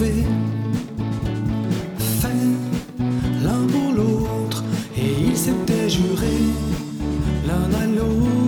sauver. L'un pour l'autre, et ils s'étaient jurés l'un à l'autre.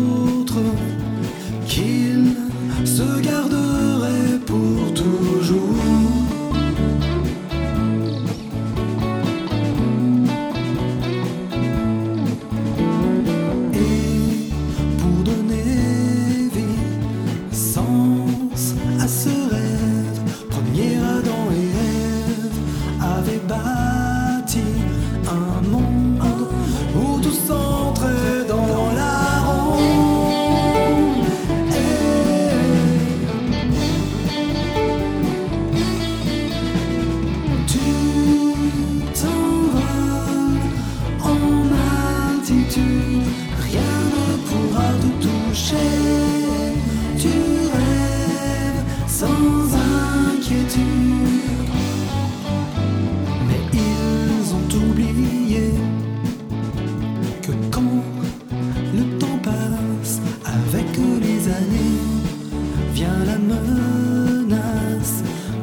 vient la menace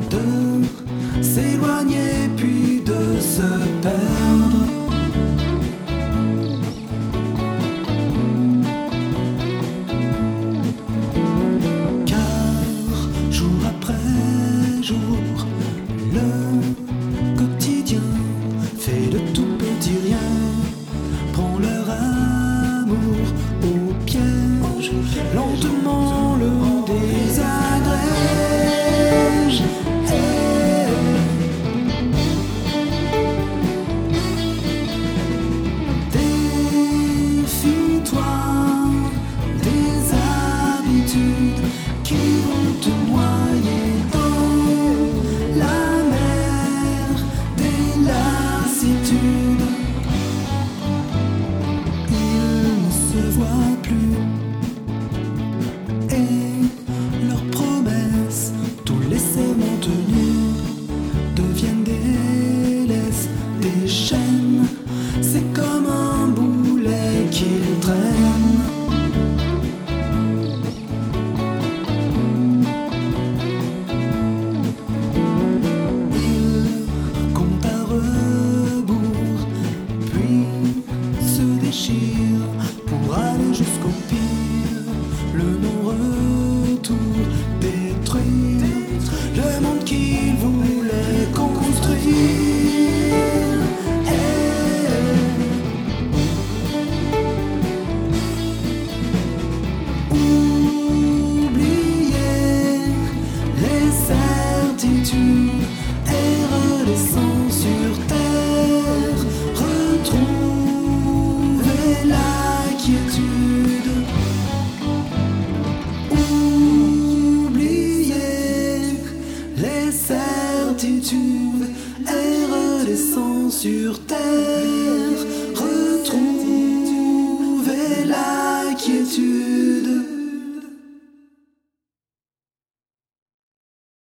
de s'éloigner puis de se perdre. vois plus. tu et redescends sur terre.